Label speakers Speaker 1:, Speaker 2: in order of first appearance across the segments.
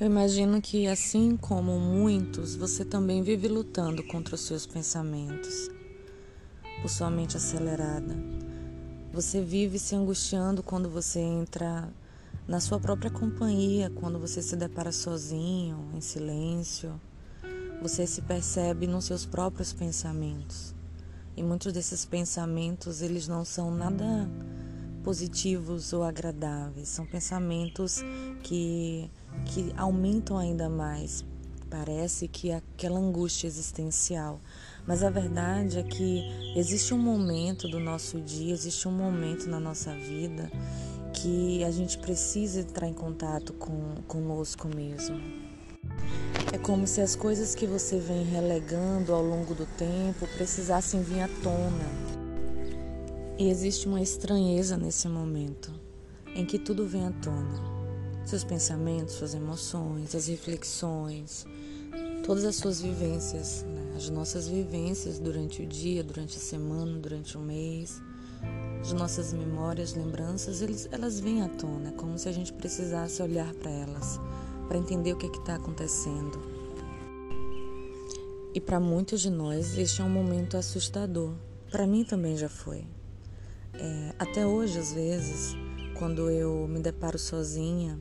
Speaker 1: Eu imagino que, assim como muitos, você também vive lutando contra os seus pensamentos, por sua mente acelerada. Você vive se angustiando quando você entra na sua própria companhia, quando você se depara sozinho, em silêncio. Você se percebe nos seus próprios pensamentos. E muitos desses pensamentos, eles não são nada positivos ou agradáveis. São pensamentos que, que aumentam ainda mais. Parece que aquela angústia existencial. Mas a verdade é que existe um momento do nosso dia, existe um momento na nossa vida que a gente precisa entrar em contato com conosco mesmo. É como se as coisas que você vem relegando ao longo do tempo precisassem vir à tona e existe uma estranheza nesse momento em que tudo vem à tona. Seus pensamentos, suas emoções, as reflexões, todas as suas vivências, né? as nossas vivências durante o dia, durante a semana, durante o mês, as nossas memórias, lembranças, eles, elas vêm à tona, é como se a gente precisasse olhar para elas, para entender o que é está acontecendo. E para muitos de nós, este é um momento assustador. Para mim também já foi. É, até hoje, às vezes, quando eu me deparo sozinha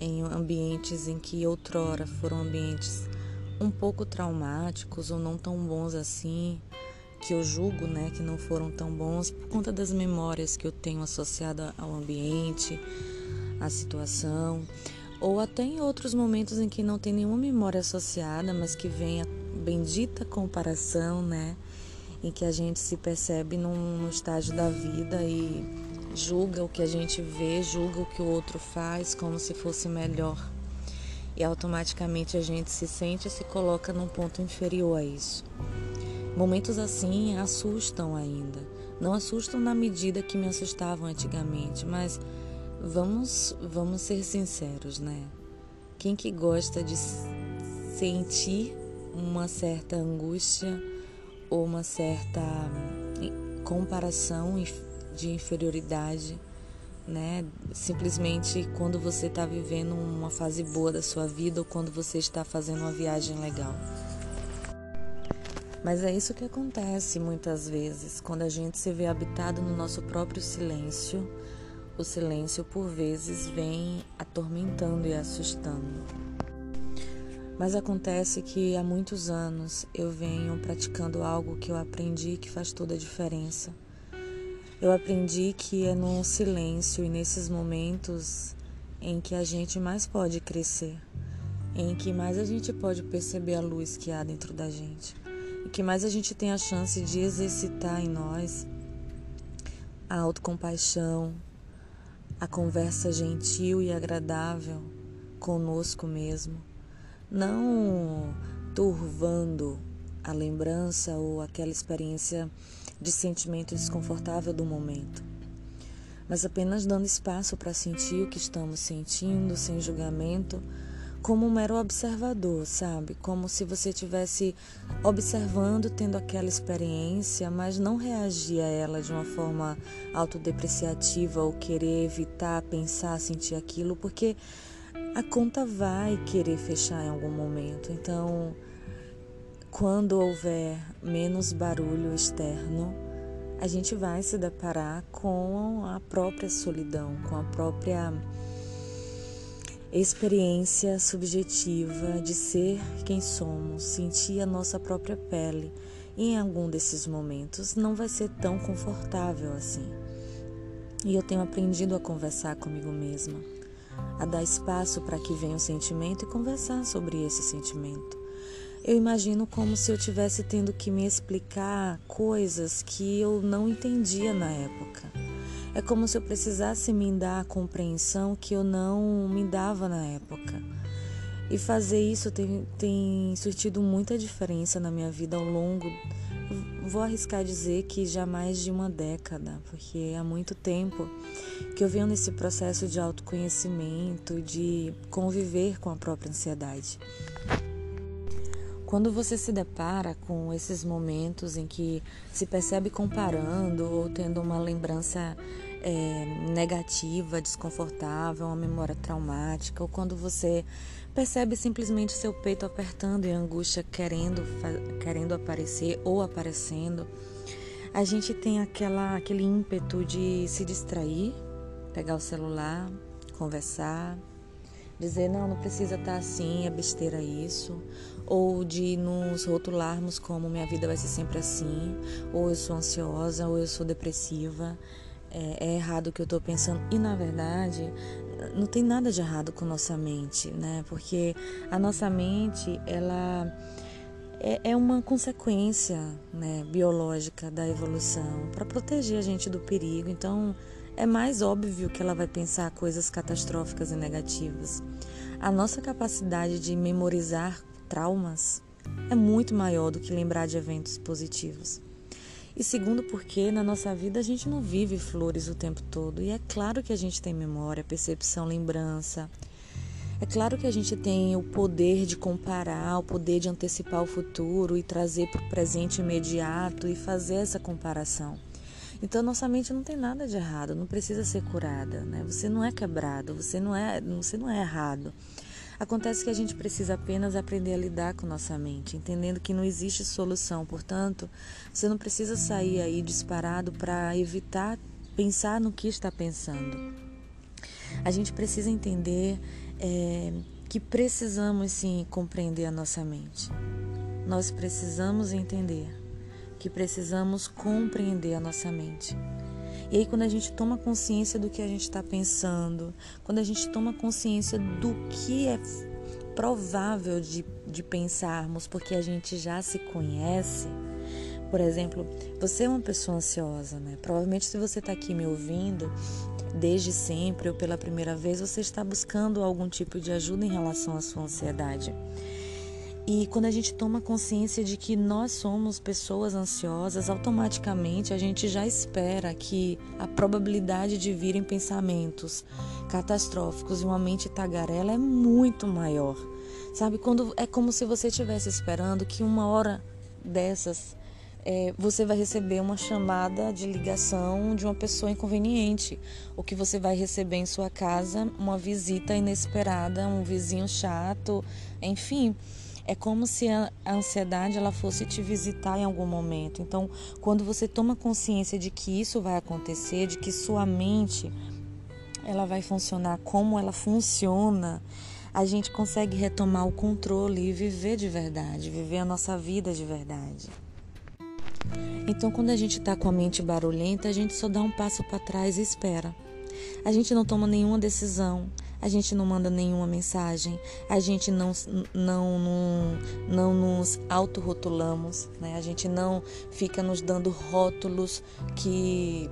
Speaker 1: em ambientes em que outrora foram ambientes um pouco traumáticos ou não tão bons assim, que eu julgo, né, que não foram tão bons por conta das memórias que eu tenho associada ao ambiente, à situação, ou até em outros momentos em que não tem nenhuma memória associada, mas que vem a bendita comparação, né, em que a gente se percebe num, num estágio da vida e julga o que a gente vê, julga o que o outro faz como se fosse melhor. E automaticamente a gente se sente e se coloca num ponto inferior a isso. Momentos assim assustam ainda. Não assustam na medida que me assustavam antigamente, mas vamos, vamos ser sinceros, né? Quem que gosta de sentir uma certa angústia ou uma certa comparação de inferioridade, né? Simplesmente quando você está vivendo uma fase boa da sua vida ou quando você está fazendo uma viagem legal. Mas é isso que acontece muitas vezes, quando a gente se vê habitado no nosso próprio silêncio, o silêncio por vezes vem atormentando e assustando. Mas acontece que há muitos anos eu venho praticando algo que eu aprendi que faz toda a diferença. Eu aprendi que é no silêncio e nesses momentos em que a gente mais pode crescer, em que mais a gente pode perceber a luz que há dentro da gente, e que mais a gente tem a chance de exercitar em nós a autocompaixão, a conversa gentil e agradável conosco mesmo não turvando a lembrança ou aquela experiência de sentimento desconfortável do momento, mas apenas dando espaço para sentir o que estamos sentindo, sem julgamento, como um mero observador, sabe? Como se você estivesse observando, tendo aquela experiência, mas não reagir a ela de uma forma autodepreciativa ou querer evitar pensar, sentir aquilo, porque a conta vai querer fechar em algum momento. Então, quando houver menos barulho externo, a gente vai se deparar com a própria solidão, com a própria experiência subjetiva de ser quem somos, sentir a nossa própria pele. E em algum desses momentos não vai ser tão confortável assim. E eu tenho aprendido a conversar comigo mesma a dar espaço para que venha o sentimento e conversar sobre esse sentimento. Eu imagino como se eu tivesse tendo que me explicar coisas que eu não entendia na época. É como se eu precisasse me dar a compreensão que eu não me dava na época. E fazer isso tem, tem surtido muita diferença na minha vida ao longo vou arriscar dizer que já mais de uma década, porque há muito tempo que eu venho nesse processo de autoconhecimento, de conviver com a própria ansiedade. Quando você se depara com esses momentos em que se percebe comparando ou tendo uma lembrança é, negativa, desconfortável, uma memória traumática, ou quando você percebe simplesmente seu peito apertando e angústia querendo, querendo aparecer ou aparecendo, a gente tem aquela, aquele ímpeto de se distrair, pegar o celular, conversar, dizer não, não precisa estar tá assim, é besteira isso, ou de nos rotularmos como minha vida vai ser sempre assim, ou eu sou ansiosa, ou eu sou depressiva é, é errado o que eu estou pensando. E na verdade, não tem nada de errado com nossa mente, né? Porque a nossa mente, ela é, é uma consequência né, biológica da evolução para proteger a gente do perigo. Então, é mais óbvio que ela vai pensar coisas catastróficas e negativas. A nossa capacidade de memorizar traumas é muito maior do que lembrar de eventos positivos. E segundo, porque na nossa vida a gente não vive flores o tempo todo. E é claro que a gente tem memória, percepção, lembrança. É claro que a gente tem o poder de comparar, o poder de antecipar o futuro e trazer para o presente imediato e fazer essa comparação. Então nossa mente não tem nada de errado, não precisa ser curada, né? Você não é quebrado, você não é, você não é errado. Acontece que a gente precisa apenas aprender a lidar com nossa mente, entendendo que não existe solução. Portanto, você não precisa sair aí disparado para evitar pensar no que está pensando. A gente precisa entender é, que precisamos sim compreender a nossa mente. Nós precisamos entender que precisamos compreender a nossa mente. E aí, quando a gente toma consciência do que a gente está pensando, quando a gente toma consciência do que é provável de, de pensarmos, porque a gente já se conhece. Por exemplo, você é uma pessoa ansiosa, né? Provavelmente, se você está aqui me ouvindo desde sempre ou pela primeira vez, você está buscando algum tipo de ajuda em relação à sua ansiedade. E quando a gente toma consciência de que nós somos pessoas ansiosas, automaticamente a gente já espera que a probabilidade de virem pensamentos catastróficos e uma mente tagarela é muito maior. Sabe, quando é como se você estivesse esperando que uma hora dessas é, você vai receber uma chamada de ligação de uma pessoa inconveniente, ou que você vai receber em sua casa uma visita inesperada, um vizinho chato, enfim. É como se a ansiedade ela fosse te visitar em algum momento. Então, quando você toma consciência de que isso vai acontecer, de que sua mente ela vai funcionar como ela funciona, a gente consegue retomar o controle e viver de verdade, viver a nossa vida de verdade. Então, quando a gente está com a mente barulhenta, a gente só dá um passo para trás e espera. A gente não toma nenhuma decisão, a gente não manda nenhuma mensagem, a gente não, não, não, não nos autorrotulamos, né? a gente não fica nos dando rótulos que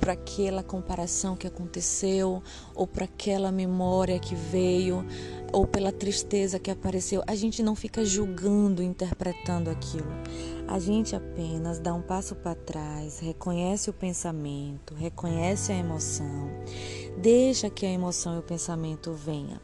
Speaker 1: para aquela comparação que aconteceu, ou para aquela memória que veio, ou pela tristeza que apareceu. A gente não fica julgando, interpretando aquilo. A gente apenas dá um passo para trás, reconhece o pensamento, reconhece a emoção, deixa que a emoção e o pensamento venha.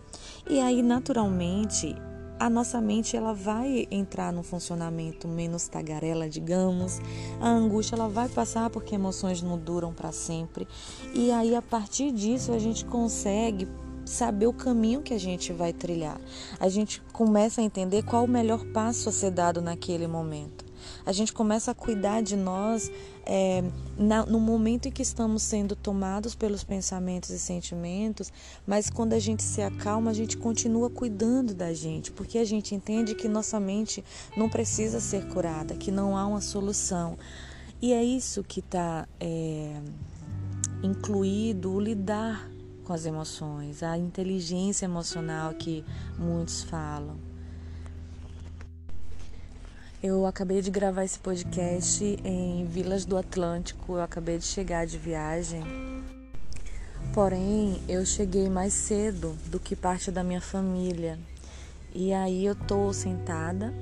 Speaker 1: E aí, naturalmente, a nossa mente ela vai entrar num funcionamento menos tagarela, digamos. A angústia ela vai passar porque emoções não duram para sempre. E aí a partir disso a gente consegue saber o caminho que a gente vai trilhar. A gente começa a entender qual o melhor passo a ser dado naquele momento. A gente começa a cuidar de nós é, na, no momento em que estamos sendo tomados pelos pensamentos e sentimentos, mas quando a gente se acalma, a gente continua cuidando da gente, porque a gente entende que nossa mente não precisa ser curada, que não há uma solução. E é isso que está é, incluído o lidar com as emoções, a inteligência emocional que muitos falam. Eu acabei de gravar esse podcast em Vilas do Atlântico, eu acabei de chegar de viagem. Porém, eu cheguei mais cedo do que parte da minha família. E aí eu tô sentada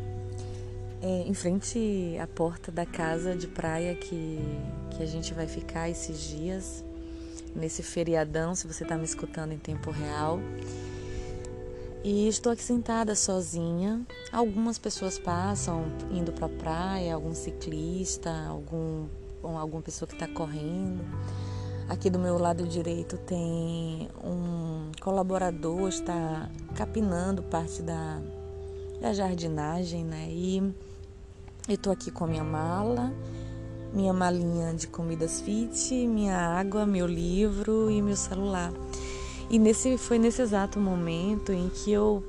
Speaker 1: é, em frente à porta da casa de praia que, que a gente vai ficar esses dias, nesse feriadão, se você está me escutando em tempo real. E estou aqui sentada sozinha. Algumas pessoas passam indo para a praia, algum ciclista, algum, alguma pessoa que está correndo. Aqui do meu lado direito tem um colaborador, está capinando parte da, da jardinagem, né? E eu tô aqui com a minha mala, minha malinha de comidas fit, minha água, meu livro e meu celular. E nesse foi nesse exato momento em que eu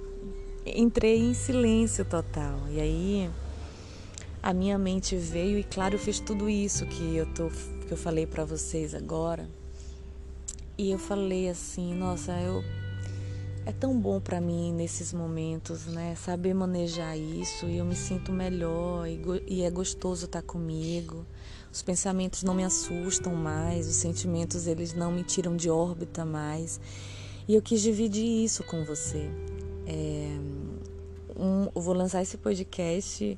Speaker 1: entrei em silêncio total. E aí a minha mente veio e claro, eu fiz tudo isso que eu tô que eu falei para vocês agora. E eu falei assim, nossa, eu é tão bom para mim nesses momentos, né? Saber manejar isso e eu me sinto melhor e, e é gostoso estar tá comigo. Os pensamentos não me assustam mais, os sentimentos eles não me tiram de órbita mais. E eu quis dividir isso com você. É, um, eu vou lançar esse podcast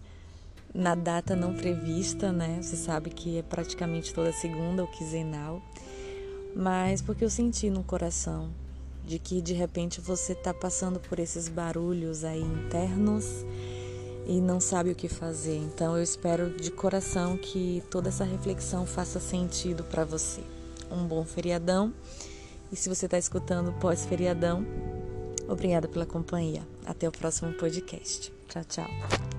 Speaker 1: na data não prevista, né? Você sabe que é praticamente toda segunda ou quinzenal. Mas porque eu senti no coração de que de repente você está passando por esses barulhos aí internos e não sabe o que fazer. Então eu espero de coração que toda essa reflexão faça sentido para você. Um bom feriadão. E se você está escutando pós-feriadão, obrigada pela companhia. Até o próximo podcast. Tchau, tchau.